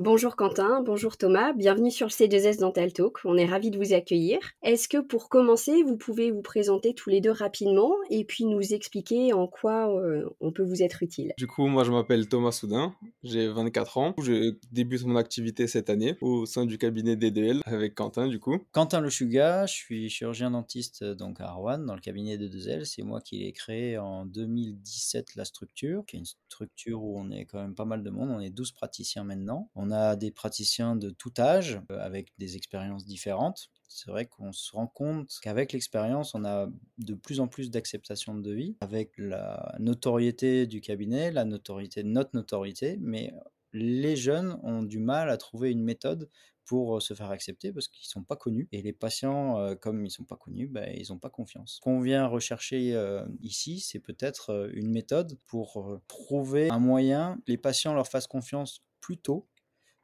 Bonjour Quentin, bonjour Thomas, bienvenue sur le C2S Dental Talk. On est ravis de vous accueillir. Est-ce que pour commencer, vous pouvez vous présenter tous les deux rapidement et puis nous expliquer en quoi euh, on peut vous être utile? Du coup, moi je m'appelle Thomas Soudin, j'ai 24 ans. Je débute mon activité cette année au sein du cabinet DDL avec Quentin du coup. Quentin Le Chuga, je suis chirurgien dentiste donc à Rouen dans le cabinet de 2L. C'est moi qui l'ai créé en 2017 la structure, qui est une structure où on est quand même pas mal de monde. On est 12 praticiens maintenant. On a des praticiens de tout âge, euh, avec des expériences différentes. C'est vrai qu'on se rend compte qu'avec l'expérience, on a de plus en plus d'acceptation de devis, avec la notoriété du cabinet, la notoriété de notre notoriété, mais les jeunes ont du mal à trouver une méthode pour se faire accepter parce qu'ils ne sont pas connus. Et les patients, comme ils ne sont pas connus, bah, ils n'ont pas confiance. Ce qu'on vient rechercher ici, c'est peut-être une méthode pour trouver un moyen les patients leur fassent confiance plus tôt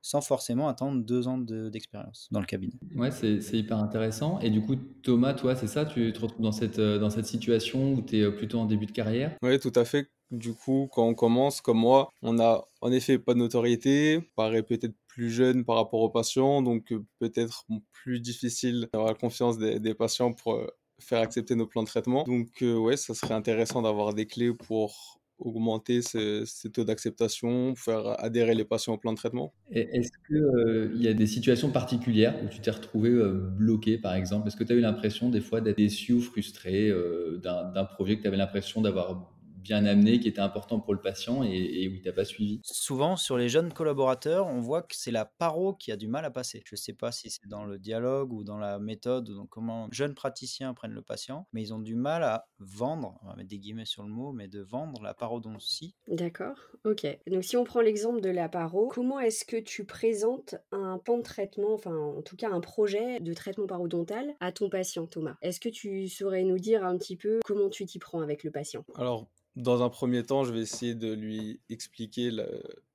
sans forcément attendre deux ans d'expérience dans le cabinet. Ouais, c'est hyper intéressant. Et du coup, Thomas, toi, c'est ça, tu te retrouves dans cette, euh, dans cette situation où tu es euh, plutôt en début de carrière? Oui, tout à fait. Du coup, quand on commence, comme moi, on a en effet pas de notoriété, paraît peut-être plus jeune par rapport aux patients, donc euh, peut-être plus difficile d'avoir la confiance des, des patients pour faire accepter nos plans de traitement. Donc ouais, ça serait intéressant d'avoir des clés pour augmenter ces, taux d'acceptation, faire adhérer les patients au plan de traitement? Est-ce qu'il euh, y a des situations particulières où tu t'es retrouvé euh, bloqué, par exemple? Est-ce que tu as eu l'impression des fois d'être déçu ou frustré euh, d'un projet que tu avais l'impression d'avoir bien amené, qui était important pour le patient et, où il t'a pas suivi Souvent, sur les jeunes collaborateurs, on voit que c'est la paro qui a du mal à passer. Je ne sais pas si c'est dans le dialogue ou dans la méthode ou dans comment jeunes praticiens prennent le patient, mais ils ont du mal à vendre, on va mettre des guillemets sur le mot, mais de vendre la parodontie. D'accord, ok. Donc si on prend l'exemple de la paro, comment est-ce que tu présentes un plan de traitement, enfin en tout cas un projet de traitement parodontal à ton patient, Thomas? Est-ce que tu saurais nous dire un petit peu comment tu t'y prends avec le patient? Alors dans un premier temps, je vais essayer de lui expliquer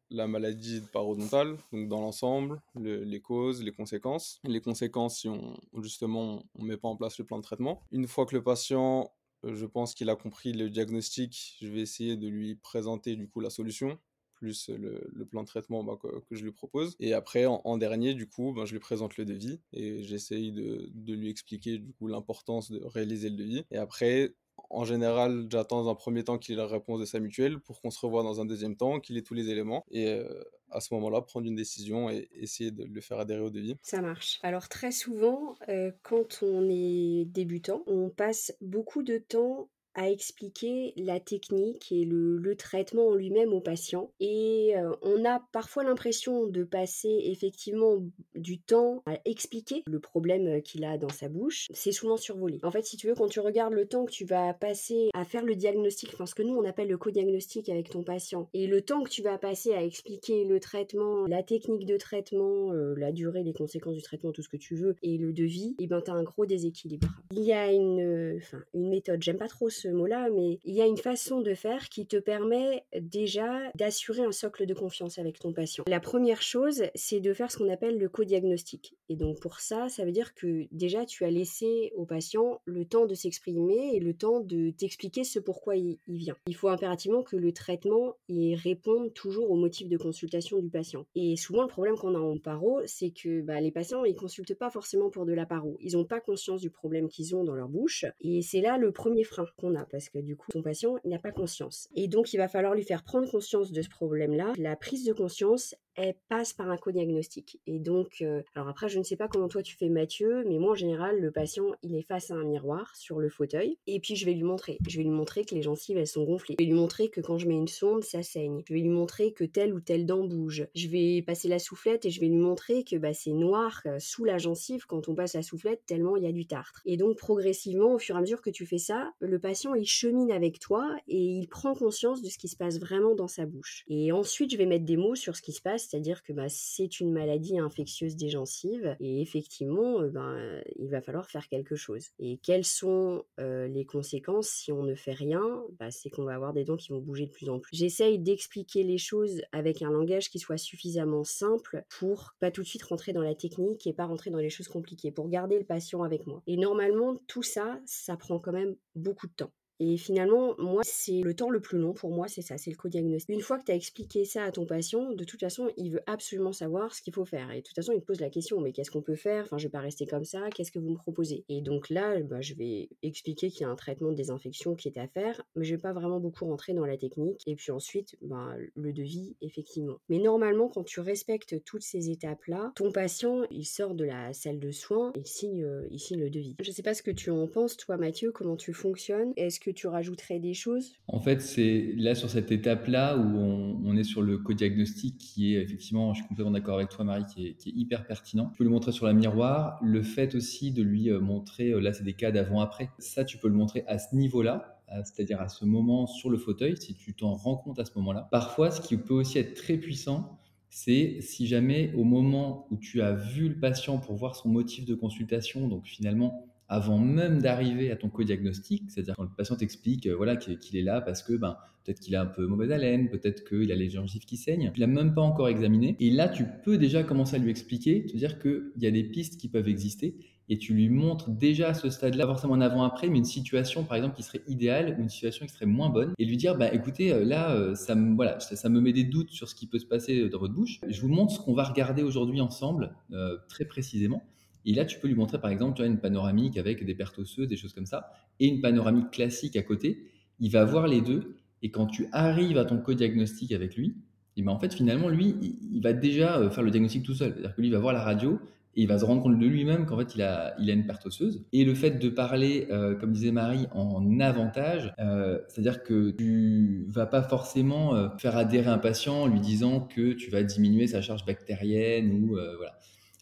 la, maladie parodontale, donc dans l'ensemble, les causes, les conséquences. Les conséquences si on, justement on ne met pas en place le plan de traitement. Une fois que le patient, euh, je pense qu'il a compris le diagnostic, je vais essayer de lui présenter du coup la solution plus le, plan de traitement bah, que, je lui propose. Et après, en, dernier, du coup, bah, je lui présente le devis et j'essaye de, de, lui expliquer l'importance de réaliser le devis. Et après, en général, j'attends dans un premier temps qu'il ait la réponse de sa mutuelle pour qu'on se revoie dans un deuxième temps, qu'il ait tous les éléments. Et euh, à ce moment-là, prendre une décision et essayer de le faire adhérer au devis. Ça marche. Alors très souvent, euh, quand on est débutant, on passe beaucoup de temps à expliquer la technique et le, traitement en lui-même au patient. Et euh, on a parfois l'impression de passer effectivement du temps à expliquer le problème euh, qu'il a dans sa bouche. C'est souvent survolé. En fait, si tu veux, quand tu regardes le temps que tu vas passer à faire le diagnostic, enfin ce que nous on appelle le co-diagnostic avec ton patient, et le temps que tu vas passer à expliquer le traitement, la technique de traitement, euh, la durée, les conséquences du traitement, tout ce que tu veux, et le devis, et eh ben tu as un gros déséquilibre. Il y a une, une méthode, j'aime pas trop ce mot-là, mais il y a une façon de faire qui te permet déjà d'assurer un socle de confiance avec ton patient. La première chose, c'est de faire ce qu'on appelle le co-diagnostic. Et donc pour ça, ça veut dire que déjà tu as laissé au patient le temps de s'exprimer et le temps de t'expliquer ce pourquoi il, vient. Il faut impérativement que le traitement y réponde toujours au motif de consultation du patient. Et souvent le problème qu'on a en paro, c'est que bah, les patients ils consultent pas forcément pour de la paro. Ils n'ont pas conscience du problème qu'ils ont dans leur bouche. Et c'est là le premier frein qu'on parce que du coup, ton patient n'a pas conscience. Et donc, il va falloir lui faire prendre conscience de ce problème-là. La prise de conscience, elle passe par un co-diagnostic. Et donc, euh, alors après, je ne sais pas comment toi tu fais Mathieu, mais moi en général, le patient, il est face à un miroir sur le fauteuil, et puis je vais lui montrer. Je vais lui montrer que les gencives, elles sont gonflées. Je vais lui montrer que quand je mets une sonde, ça saigne. Je vais lui montrer que telle ou telle dent bouge. Je vais passer la soufflette et je vais lui montrer que bah, c'est noir euh, sous la gencive quand on passe la soufflette, tellement il y a du tartre. Et donc, progressivement, au fur et à mesure que tu fais ça, le patient, il chemine avec toi et il prend conscience de ce qui se passe vraiment dans sa bouche. Et ensuite, je vais mettre des mots sur ce qui se passe, c'est-à-dire que bah, c'est une maladie infectieuse des gencives et effectivement, euh, ben, il va falloir faire quelque chose. Et quelles sont euh, les conséquences si on ne fait rien? Bah, C'est qu'on va avoir des dents qui vont bouger de plus en plus. J'essaye d'expliquer les choses avec un langage qui soit suffisamment simple pour pas tout de suite rentrer dans la technique et pas rentrer dans les choses compliquées, pour garder le patient avec moi. Et normalement, tout ça, ça prend quand même beaucoup de temps. Et finalement, moi, c'est le temps le plus long pour moi, c'est ça, c'est le co-diagnostic. Une fois que tu as expliqué ça à ton patient, de toute façon, il veut absolument savoir ce qu'il faut faire. Et de toute façon, il te pose la question, mais qu'est-ce qu'on peut faire? Enfin, je vais pas rester comme ça, qu'est-ce que vous me proposez? Et donc là, bah, je vais expliquer qu'il y a un traitement de désinfection qui est à faire, mais je vais pas vraiment beaucoup rentrer dans la technique. Et puis ensuite, bah, le devis, effectivement. Mais normalement, quand tu respectes toutes ces étapes-là, ton patient, il sort de la salle de soins, il signe, euh, il signe le devis. Je sais pas ce que tu en penses, toi, Mathieu, comment tu fonctionnes? Est-ce que tu rajouterais des choses? En fait, c'est là sur cette étape-là où on, est sur le co-diagnostic qui est effectivement, je suis complètement d'accord avec toi, Marie, qui est, qui est, hyper pertinent. Tu peux le montrer sur la miroir. Le fait aussi de lui euh, montrer, euh, là, c'est des cas d'avant-après. Ça, tu peux le montrer à ce niveau-là c'est-à-dire à ce moment sur le fauteuil, si tu t'en rends compte à ce moment-là. Parfois, ce qui peut aussi être très puissant, c'est si jamais au moment où tu as vu le patient pour voir son motif de consultation, donc finalement avant même d'arriver à ton co-diagnostic, c'est-à-dire quand le patient t'explique euh, voilà, qu'il est là parce que ben, peut-être qu'il a un peu mauvaise haleine, peut-être qu'il a les gencives qui saignent, tu l'as même pas encore examiné, et là tu peux déjà commencer à lui expliquer, te dire qu'il y a des pistes qui peuvent exister, et tu lui montres déjà à ce stade-là, forcément en avant-après, mais une situation par exemple qui serait idéale ou une situation qui serait moins bonne, et lui dire bah écoutez euh, là euh, ça me voilà ça, me met des doutes sur ce qui peut se passer dans votre bouche. Je vous montre ce qu'on va regarder aujourd'hui ensemble très précisément. Et là, tu peux lui montrer, par exemple, tu as une panoramique avec des pertes osseuses, des choses comme ça, et une panoramique classique à côté. Il va voir les deux. Et quand tu arrives à ton co-diagnostic avec lui, et ben en fait, finalement, lui, il va déjà euh, faire le diagnostic tout seul. C'est-à-dire que lui, il va voir la radio et il va se rendre compte de lui-même qu'en fait, il a, il a une perte osseuse. Et le fait de parler, euh, comme disait Marie, en avantage, euh, c'est-à-dire que tu vas pas forcément faire adhérer un patient en lui disant que tu vas diminuer sa charge bactérienne ou voilà.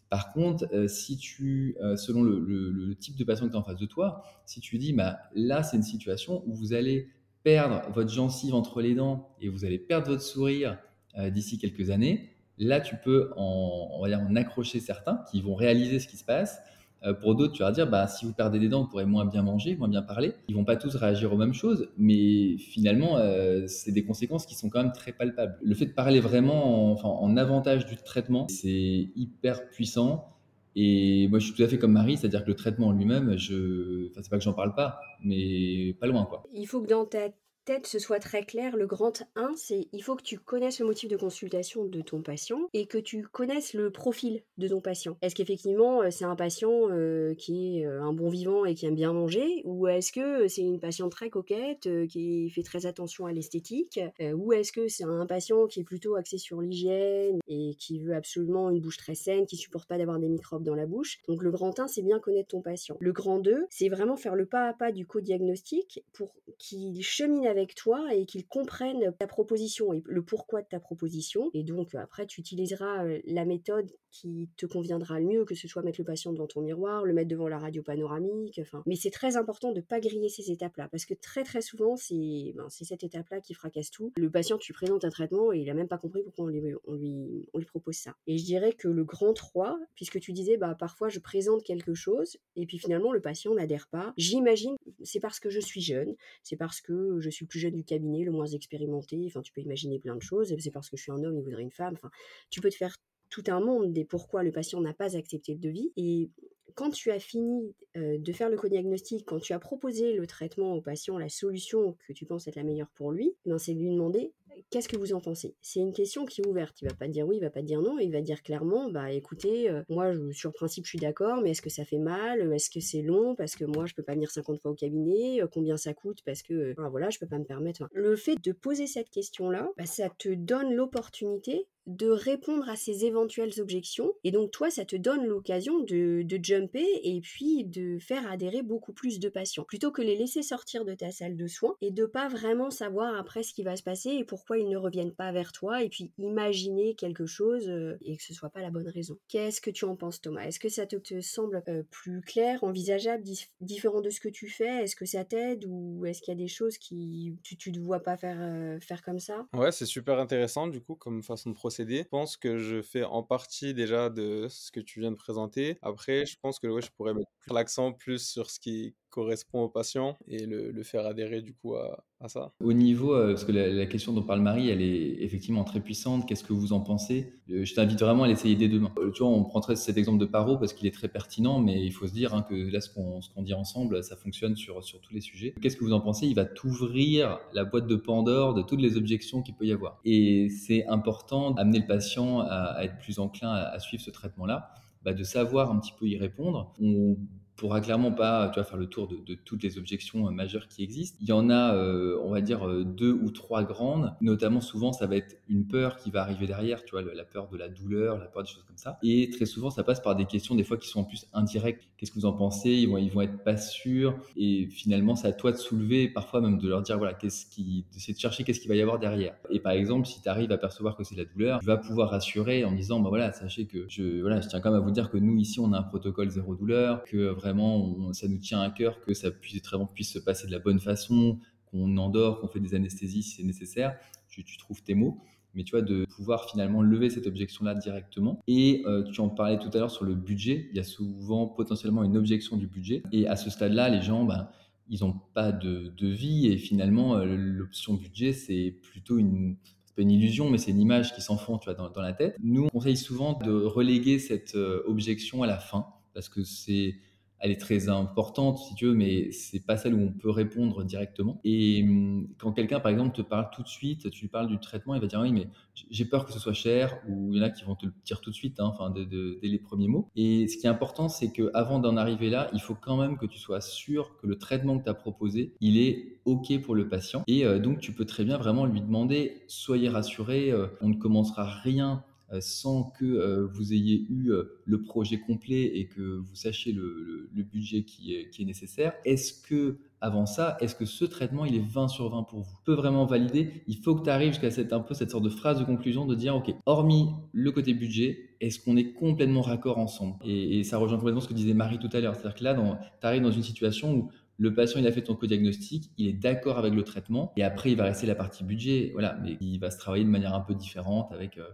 Par contre, euh, si tu, euh, selon le, type de patient que tu as en face de toi, si tu dis, bah, là, c'est une situation où vous allez perdre votre gencive entre les dents et vous allez perdre votre sourire euh, d'ici quelques années, là, tu peux en, accrocher certains qui vont réaliser ce qui se passe euh, pour d'autres, tu vas dire, bah, si vous perdez des dents, vous pourrez moins bien manger, moins bien parler. Ils vont pas tous réagir aux mêmes choses, mais finalement, euh, c'est des conséquences qui sont quand même très palpables. Le fait de parler vraiment en, enfin, en avantage du traitement, c'est hyper puissant. Et moi, je suis tout à fait comme Marie, c'est-à-dire que le traitement en lui-même, je, enfin, c'est pas que j'en parle pas, mais pas loin, quoi. Il faut que dans ta tête ce soit très clair, le grand 1, c'est il faut que tu connaisses le motif de consultation de ton patient et que tu connaisses le profil de ton patient. Est-ce qu'effectivement euh, c'est un patient euh, qui est euh, un bon vivant et qui aime bien manger ou est-ce que c'est une patiente très coquette qui fait très attention à l'esthétique ou est-ce que c'est un patient qui est plutôt axé sur l'hygiène et qui veut absolument une bouche très saine, qui supporte pas d'avoir des microbes dans la bouche? Donc le grand 1, c'est bien connaître ton patient. Le grand 2, c'est vraiment faire le pas à pas du co-diagnostic pour qu'il chemine avec toi et qu'ils comprennent ta proposition et le pourquoi de ta proposition. Et donc après, tu utiliseras la méthode qui te conviendra le mieux, que ce soit mettre le patient devant ton miroir, le mettre devant la radio panoramique. Enfin, mais c'est très important de pas griller ces étapes-là parce que très très souvent, c'est ben, cette étape-là qui fracasse tout. Le patient, tu présentes un traitement et il a même pas compris pourquoi on lui, on lui, on lui propose ça. Et je dirais que le grand 3, puisque tu disais, bah parfois je présente quelque chose et puis finalement le patient n'adhère pas. J'imagine, c'est parce que je suis jeune, c'est parce que je suis plus jeune du cabinet, le moins expérimenté, enfin tu peux imaginer plein de choses, c'est parce que je suis un homme, il voudrait une femme, enfin tu peux te faire tout un monde des pourquoi le patient n'a pas accepté le devis. Et quand tu as fini euh, de faire le co-diagnostic, quand tu as proposé le traitement au patient, la solution que tu penses être la meilleure pour lui, ben c'est de lui demander qu'est-ce que vous en pensez? C'est une question qui est ouverte. Il va pas dire oui, il va pas dire non, il va dire clairement, bah écoutez, euh, moi sur principe je suis d'accord, mais est-ce que ça fait mal? Est-ce que c'est long? Parce que moi je peux pas venir 50 fois au cabinet. Euh, combien ça coûte? Parce que euh, voilà, je peux pas me permettre. Le fait de poser cette question-là, bah, ça te donne l'opportunité de répondre à ces éventuelles objections. Et donc toi, ça te donne l'occasion de, de, jumper et puis de faire adhérer beaucoup plus de patients. Plutôt que les laisser sortir de ta salle de soins et de pas vraiment savoir après ce qui va se passer et pourquoi ils ne reviennent pas vers toi et puis imaginer quelque chose euh, et que ce soit pas la bonne raison. Qu'est-ce que tu en penses Thomas? Est-ce que ça te, semble euh, plus clair, envisageable, différent de ce que tu fais? Est-ce que ça t'aide ou est-ce qu'il y a des choses qui tu ne vois pas faire, euh, faire comme ça? Ouais, c'est super intéressant du coup comme façon de procéder. Je pense que je fais en partie déjà de ce que tu viens de présenter. Après, je pense que ouais, je pourrais mettre l'accent plus sur ce qui correspond au patient et le, faire adhérer du coup à, ça. Au niveau, euh, parce que la, question dont parle Marie, elle est effectivement très puissante. Qu'est-ce que vous en pensez? Euh, Je t'invite vraiment à l'essayer dès demain. Euh, tu vois, on prend cet exemple de Paro parce qu'il est très pertinent, mais il faut se dire hein, que là, ce qu'on qu dit ensemble, ça fonctionne sur, sur tous les sujets. Qu'est-ce que vous en pensez? Il va t'ouvrir la boîte de Pandore de toutes les objections qu'il peut y avoir. Et c'est important d'amener le patient à, être plus enclin à, à suivre ce traitement-là, bah, de savoir un petit peu y répondre. On pourra clairement pas tu vois, faire le tour de, toutes les objections euh, majeures qui existent. Il y en a, euh, on va dire, euh, deux ou trois grandes. Notamment, souvent, ça va être une peur qui va arriver derrière, tu vois, la peur de la douleur, la peur des choses comme ça. Et très souvent, ça passe par des questions, des fois, qui sont en plus indirectes. Qu'est-ce que vous en pensez? Ils vont, ils vont être pas sûrs. Et finalement, c'est à toi de soulever, parfois même de leur dire, voilà, qu'est-ce qui, d'essayer de chercher qu'est-ce qu'il va y avoir derrière. Et par exemple, si tu arrives à percevoir que c'est la douleur, tu vas pouvoir rassurer en disant, bah voilà, sachez que je, voilà, je tiens quand même à vous dire que nous, ici, on a un protocole zéro douleur, que vraiment, on, ça nous tient à cœur que ça puisse, puisse se passer de la bonne façon, qu'on endort, qu'on fait des anesthésies si c'est nécessaire. Tu, trouves tes mots. Mais tu vois, de pouvoir finalement lever cette objection-là directement. Et euh, tu en parlais tout à l'heure sur le budget. Il y a souvent potentiellement une objection du budget. Et à ce stade-là, les gens, ben, ils n'ont pas de, de, vie. Et finalement, euh, l'option budget, c'est plutôt une, une illusion, mais c'est une image qui vois, dans, dans, la tête. Nous, on conseille souvent de reléguer cette euh, objection à la fin, parce que c'est elle est très importante si tu veux, mais c'est pas celle où on peut répondre directement. Et hum, quand quelqu'un, par exemple, te parle tout de suite, tu lui parles du traitement, il va dire oui, mais j'ai peur que ce soit cher, ou il y en a qui vont te le dire tout de suite, hein, enfin, dès, les premiers mots. Et ce qui est important, c'est que avant d'en arriver là, il faut quand même que tu sois sûr que le traitement que tu as proposé, il est OK pour le patient. Et euh, donc, tu peux très bien vraiment lui demander, soyez rassuré, euh, on ne commencera rien sans que euh, vous ayez eu euh, le projet complet et que vous sachiez le, budget qui est, nécessaire. Est-ce que avant ça, est-ce que ce traitement il est 20 sur 20 pour vous? Peut vraiment valider. Il faut que tu arrives jusqu'à cette un peu cette sorte de phrase de conclusion de dire ok, hormis le côté budget, est-ce qu'on est complètement raccord ensemble? Et, ça rejoint complètement ce que disait Marie tout à l'heure, c'est-à-dire que là, tu arrives dans une situation où le patient, il a fait ton co-diagnostic, il est d'accord avec le traitement, et après, il va rester la partie budget, voilà, mais il va se travailler de manière un peu différente avec euh,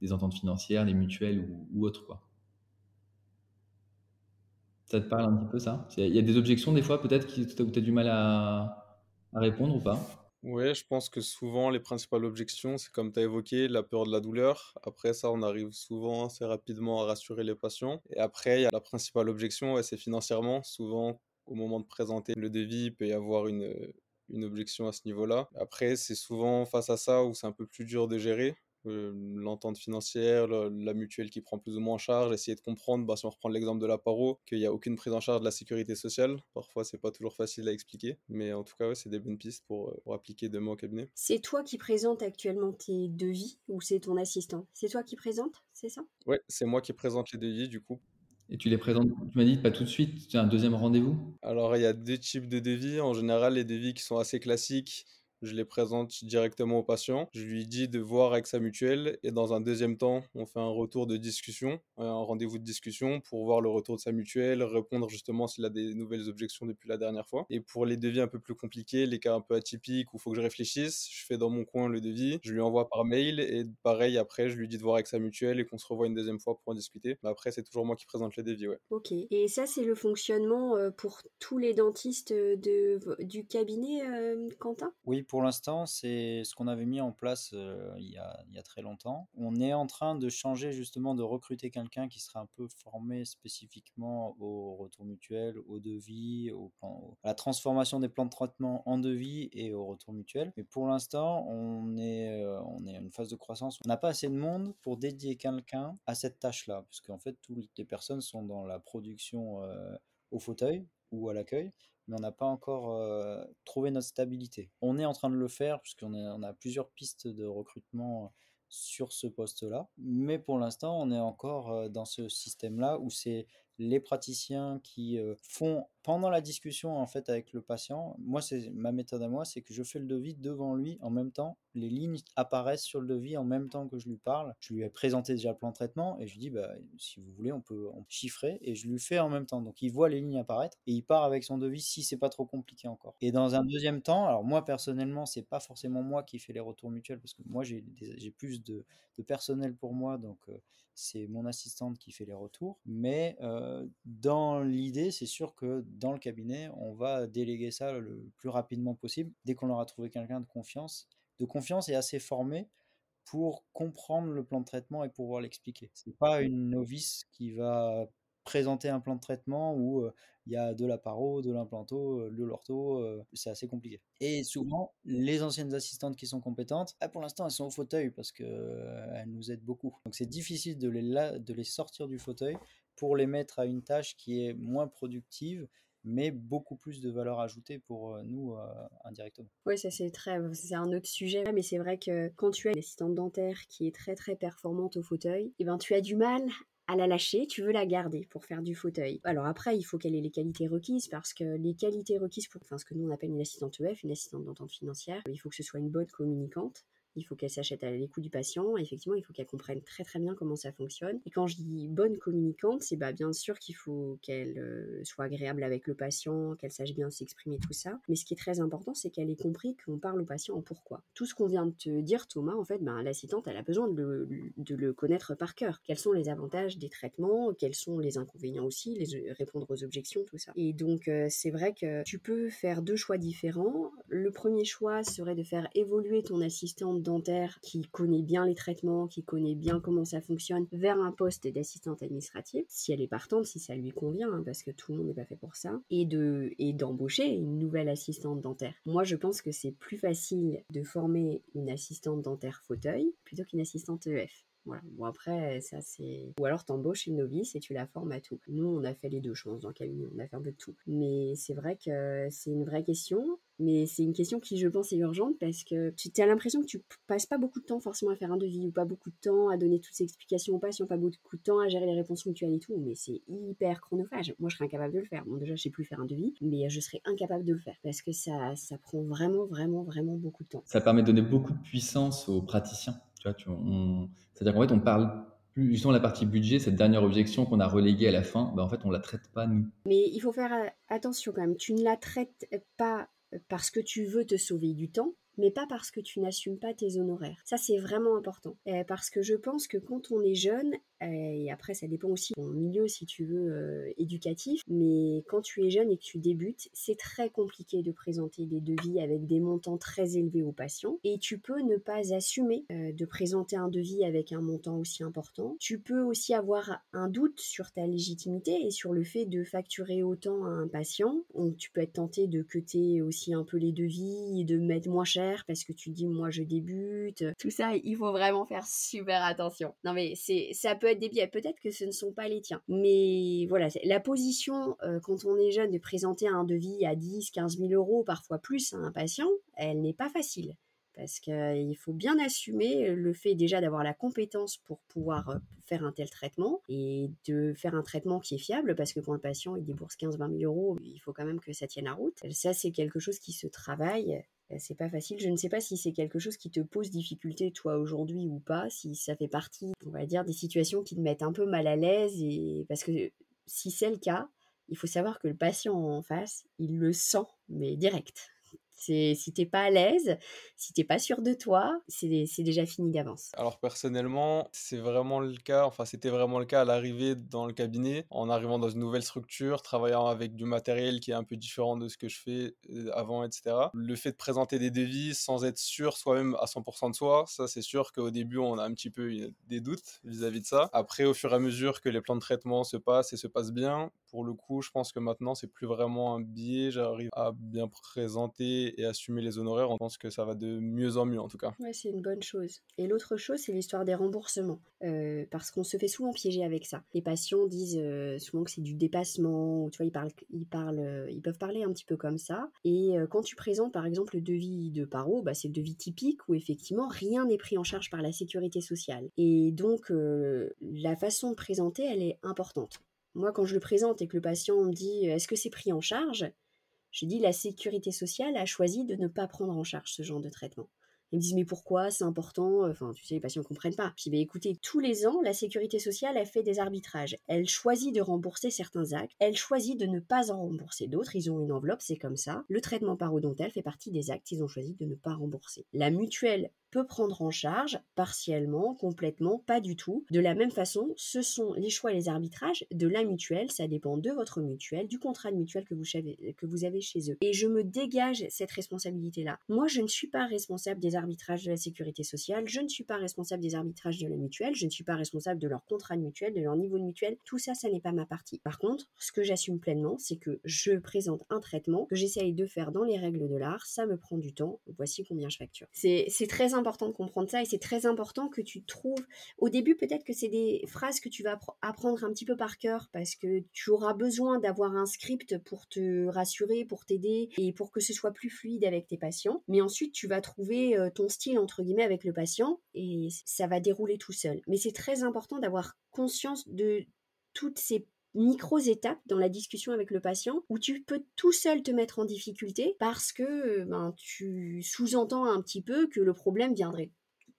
des ententes financières, les mutuelles ou, ou autres. Quoi. Ça te parle un petit peu ça? Il y a des objections des fois peut-être où tu as du mal à, répondre ou pas? Oui, je pense que souvent les principales objections, c'est comme tu as évoqué, la peur de la douleur. Après ça, on arrive souvent assez rapidement à rassurer les patients. Et après, il y a la principale objection, c'est financièrement. Souvent, au moment de présenter le devis, il peut y avoir une, une objection à ce niveau-là. Après, c'est souvent face à ça où c'est un peu plus dur de gérer euh, l'entente financière, le, la mutuelle qui prend plus ou moins en charge, essayer de comprendre, bah, si on reprend l'exemple de la paro, qu'il n'y a aucune prise en charge de la sécurité sociale. Parfois, c'est pas toujours facile à expliquer, mais en tout cas, ouais, c'est des bonnes pistes pour, pour appliquer demain au cabinet. C'est toi qui présente actuellement tes devis ou c'est ton assistant? C'est toi qui présente, c'est ça? Ouais, c'est moi qui présente les devis du coup. Et tu les présentes, tu m'as dit pas tout de suite, tu as un deuxième rendez-vous? Alors, il y a deux types de devis. En général, les devis qui sont assez classiques, je les présente directement au patient. Je lui dis de voir avec sa mutuelle et dans un deuxième temps, on fait un retour de discussion, un rendez-vous de discussion pour voir le retour de sa mutuelle, répondre justement s'il a des nouvelles objections depuis la dernière fois. Et pour les devis un peu plus compliqués, les cas un peu atypiques où il faut que je réfléchisse, je fais dans mon coin le devis, je lui envoie par mail et pareil après, je lui dis de voir avec sa mutuelle et qu'on se revoit une deuxième fois pour en discuter. Mais après, c'est toujours moi qui présente les devis, ouais. Ok. Et ça, c'est le fonctionnement pour tous les dentistes de, du cabinet, euh, Quentin? Oui, pour l'instant, c'est ce qu'on avait mis en place euh, il, y a, très longtemps. On est en train de changer justement, de recruter quelqu'un qui sera un peu formé spécifiquement au retour mutuel, au devis, au plan, à la transformation des plans de traitement en devis et au retour mutuel. Mais pour l'instant, on est, euh, on est à une phase de croissance. On n'a pas assez de monde pour dédier quelqu'un à cette tâche-là, parce qu'en fait, toutes les personnes sont dans la production euh, au fauteuil ou à l'accueil mais on n'a pas encore euh, trouvé notre stabilité. On est en train de le faire puisqu'on on a plusieurs pistes de recrutement sur ce poste-là, mais pour l'instant, on est encore euh, dans ce système-là où c'est les praticiens qui euh, font pendant la discussion en fait avec le patient. Moi, c'est ma méthode à moi, c'est que je fais le devis devant lui en même temps. Les lignes apparaissent sur le devis en même temps que je lui parle. Je lui ai présenté déjà le plan de traitement et je lui dis bah, si vous voulez, on peut, on chiffrer et je lui fais en même temps. Donc il voit les lignes apparaître et il part avec son devis si c'est pas trop compliqué encore. Et dans un deuxième temps, alors moi personnellement, c'est pas forcément moi qui fais les retours mutuels parce que moi j'ai plus de, de, personnel pour moi, donc euh, c'est mon assistante qui fait les retours. Mais euh, dans l'idée, c'est sûr que dans le cabinet, on va déléguer ça le plus rapidement possible dès qu'on aura trouvé quelqu'un de confiance, de confiance et assez formé pour comprendre le plan de traitement et pouvoir l'expliquer. C'est pas une novice qui va présenter un plan de traitement où il y a de la paro, de l'implanto, de l'ortho, c'est assez compliqué. Et souvent, les anciennes assistantes qui sont compétentes, ah, pour l'instant, elles sont au fauteuil parce qu'elles nous aident beaucoup. Donc c'est difficile de les sortir du fauteuil pour les mettre à une tâche qui est moins productive mais beaucoup plus de valeur ajoutée pour nous indirectement. Oui, ça c'est très, c'est un autre sujet, mais c'est vrai que quand tu as une assistante dentaire qui est très très performante au fauteuil, eh ben tu as du mal à la lâcher, tu veux la garder pour faire du fauteuil. Alors après, il faut qu'elle ait les qualités requises parce que les qualités requises pour enfin, ce que nous on appelle une assistante EF, une assistante d'entente financière, il faut que ce soit une bonne communicante, il faut qu'elle s'achète à l'écoute du patient. Effectivement, il faut qu'elle comprenne très très bien comment ça fonctionne. Et quand je dis bonne communicante, c'est bah, bien sûr qu'il faut qu'elle euh, soit agréable avec le patient, qu'elle sache bien s'exprimer, tout ça. Mais ce qui est très important, c'est qu'elle ait compris qu'on parle au patient en pourquoi. Tout ce qu'on vient de te dire, Thomas, en fait, bah, l'assistante, elle a besoin de le, de le, connaître par cœur. Quels sont les avantages des traitements, quels sont les inconvénients aussi, les, répondre aux objections, tout ça. Et donc, euh, c'est vrai que tu peux faire deux choix différents. Le premier choix serait de faire évoluer ton assistante dentaire qui connaît bien les traitements, qui connaît bien comment ça fonctionne, vers un poste d'assistante administrative, si elle est partante, si ça lui convient, hein, parce que tout le monde n'est pas fait pour ça, et de et d'embaucher une nouvelle assistante dentaire. Moi, je pense que c'est plus facile de former une assistante dentaire fauteuil plutôt qu'une assistante EF. Voilà. Bon, après, ça c'est. Ou alors t'embauches une novice et tu la formes à tout. Nous, on a fait les deux, choses dans le. On a fait un peu de tout. Mais c'est vrai que c'est une vraie question. Mais c'est une question qui, je pense, est urgente parce que tu as l'impression que tu passes pas beaucoup de temps forcément à faire un devis ou pas beaucoup de temps à donner toutes ces explications aux patients, pas beaucoup de temps à gérer les réponses ponctuelles et tout. Mais c'est hyper chronophage. Moi, je serais incapable de le faire. Bon, déjà, je sais plus faire un devis, mais je serais incapable de le faire parce que ça, ça prend vraiment, vraiment, vraiment beaucoup de temps. Ça permet de donner beaucoup de puissance aux praticiens. Tu vois, c'est-à-dire qu'en fait, on parle plus justement la partie budget, cette dernière objection qu'on a reléguée à la fin, ben en fait, on la traite pas nous. Mais il faut faire euh, attention quand même. Tu ne la traites pas parce que tu veux te sauver du temps, mais pas parce que tu n'assumes pas tes honoraires. Ça, c'est vraiment important. Euh, parce que je pense que quand on est jeune, euh, et après ça dépend aussi de ton milieu si tu veux euh, éducatif. Mais quand tu es jeune et que tu débutes c'est très compliqué de présenter des devis avec des montants très élevés aux patients. Et tu peux ne pas assumer euh, de présenter un devis avec un montant aussi important. Tu peux aussi avoir un doute sur ta légitimité et sur le fait de facturer autant à un patient. Donc tu peux être tenté de cuter aussi un peu les devis de mettre moins cher parce que tu dis moi je débute. Tout ça il faut vraiment faire super attention. Non mais c'est ça peut des. Peut-être que ce ne sont pas les tiens. Mais voilà, la position, euh, quand on est jeune, de présenter un devis à 10, 15 000 euros, parfois plus, à un patient, elle n'est pas facile. Parce qu'il faut bien assumer le fait déjà d'avoir la compétence pour pouvoir faire un tel traitement et de faire un traitement qui est fiable parce que quand le patient il débourse 15-20 000 euros, il faut quand même que ça tienne la route. Ça, c'est quelque chose qui se travaille c'est pas facile. Je ne sais pas si c'est quelque chose qui te pose difficulté toi aujourd'hui ou pas, si ça fait partie, on va dire, des situations qui te mettent un peu mal à l'aise et parce que si c'est le cas, il faut savoir que le patient en face, il le sent, mais direct. Si t'es pas à l'aise, si t'es pas sûr de toi, c'est déjà fini d'avance. Alors personnellement, c'est vraiment le cas. Enfin, c'était vraiment le cas à l'arrivée dans le cabinet, en arrivant dans une nouvelle structure, travaillant avec du matériel qui est un peu différent de ce que je fais euh, avant, etc. Le fait de présenter des devis sans être sûr soi-même à 100% de soi, ça c'est sûr qu'au début on a un petit peu des doutes vis-à-vis -vis de ça. Après, au fur et à mesure que les plans de traitement se passent et se passent bien, pour le coup, je pense que maintenant c'est plus vraiment un biais. J'arrive à bien présenter et assumer les honoraires, on pense que ça va de mieux en mieux en tout cas. Ouais, c'est une bonne chose. Et l'autre chose, c'est l'histoire des remboursements. Euh, parce qu'on se fait souvent piéger avec ça. Les patients disent euh, souvent que c'est du dépassement, tu vois, ils, parlent, ils, parlent, euh, ils peuvent parler un petit peu comme ça. Et quand tu présentes par exemple le devis de paro, bah, c'est le devis typique où effectivement rien n'est pris en charge par la sécurité sociale. Et donc la façon de présenter, elle est importante. Moi, quand je le présente et que le patient me dit est-ce que c'est pris en charge? Je dis la sécurité sociale a choisi de ne pas prendre en charge ce genre de traitement. Ils me disent mais pourquoi? C'est important Enfin tu sais les patients ne comprennent pas. Je dis mais écoutez tous les ans la sécurité sociale a fait des arbitrages. Elle choisit de rembourser certains actes, elle choisit de ne pas en rembourser d'autres. Ils ont une enveloppe, c'est comme ça. Le traitement parodontal fait partie des actes. Ils ont choisi de ne pas rembourser. La mutuelle peut prendre en charge partiellement, complètement, pas du tout. De la même façon, ce sont les choix et les arbitrages de la mutuelle, ça dépend de votre mutuelle, du contrat de mutuelle que vous, avez chez eux. Et je me dégage cette responsabilité-là. Moi, je ne suis pas responsable des arbitrages de la sécurité sociale, je ne suis pas responsable des arbitrages de la mutuelle, je ne suis pas responsable de leur contrat de mutuelle, de leur niveau de mutuelle, tout ça, ça n'est pas ma partie. Par contre, ce que j'assume pleinement, c'est que je présente un traitement que j'essaye de faire dans les règles de l'art, ça me prend du temps, voici combien je facture. C'est très important de comprendre ça et c'est très important que tu trouves, au début peut-être que c'est des phrases que tu vas apprendre un petit peu par cœur parce que tu auras besoin d'avoir un script pour te rassurer, pour t'aider et pour que ce soit plus fluide avec tes patients. Mais ensuite, tu vas trouver euh, ton style entre guillemets avec le patient et ça va dérouler tout seul. Mais c'est très important d'avoir conscience de toutes ces micro-étapes dans la discussion avec le patient où tu peux tout seul te mettre en difficulté parce que ben, tu sous-entends un petit peu que le problème viendrait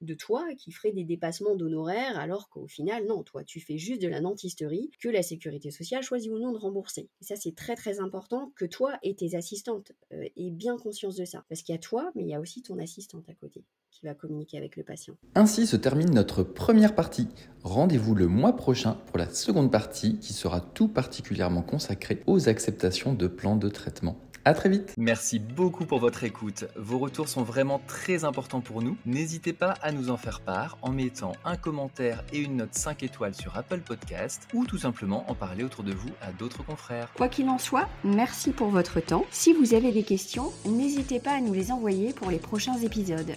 de toi qui ferait des dépassements d'honoraires alors qu'au final non, toi tu fais juste de la nantisterie que la sécurité sociale choisit ou non de rembourser. Ça c'est très très important que toi et tes assistantes euh, aient bien conscience de ça parce qu'il y a toi mais il y a aussi ton assistante à côté qui va communiquer avec le patient. Ainsi se termine notre première partie. Rendez-vous le mois prochain pour la seconde partie qui sera tout particulièrement consacrée aux acceptations de plans de traitement à très vite. Merci beaucoup pour votre écoute. Vos retours sont vraiment très importants pour nous. N'hésitez pas à nous en faire part en mettant un commentaire et une note 5 étoiles sur Apple Podcast ou tout simplement en parler autour de vous à d'autres confrères. Quoi qu'il en soit, merci pour votre temps. Si vous avez des questions, n'hésitez pas à nous les envoyer pour les prochains épisodes.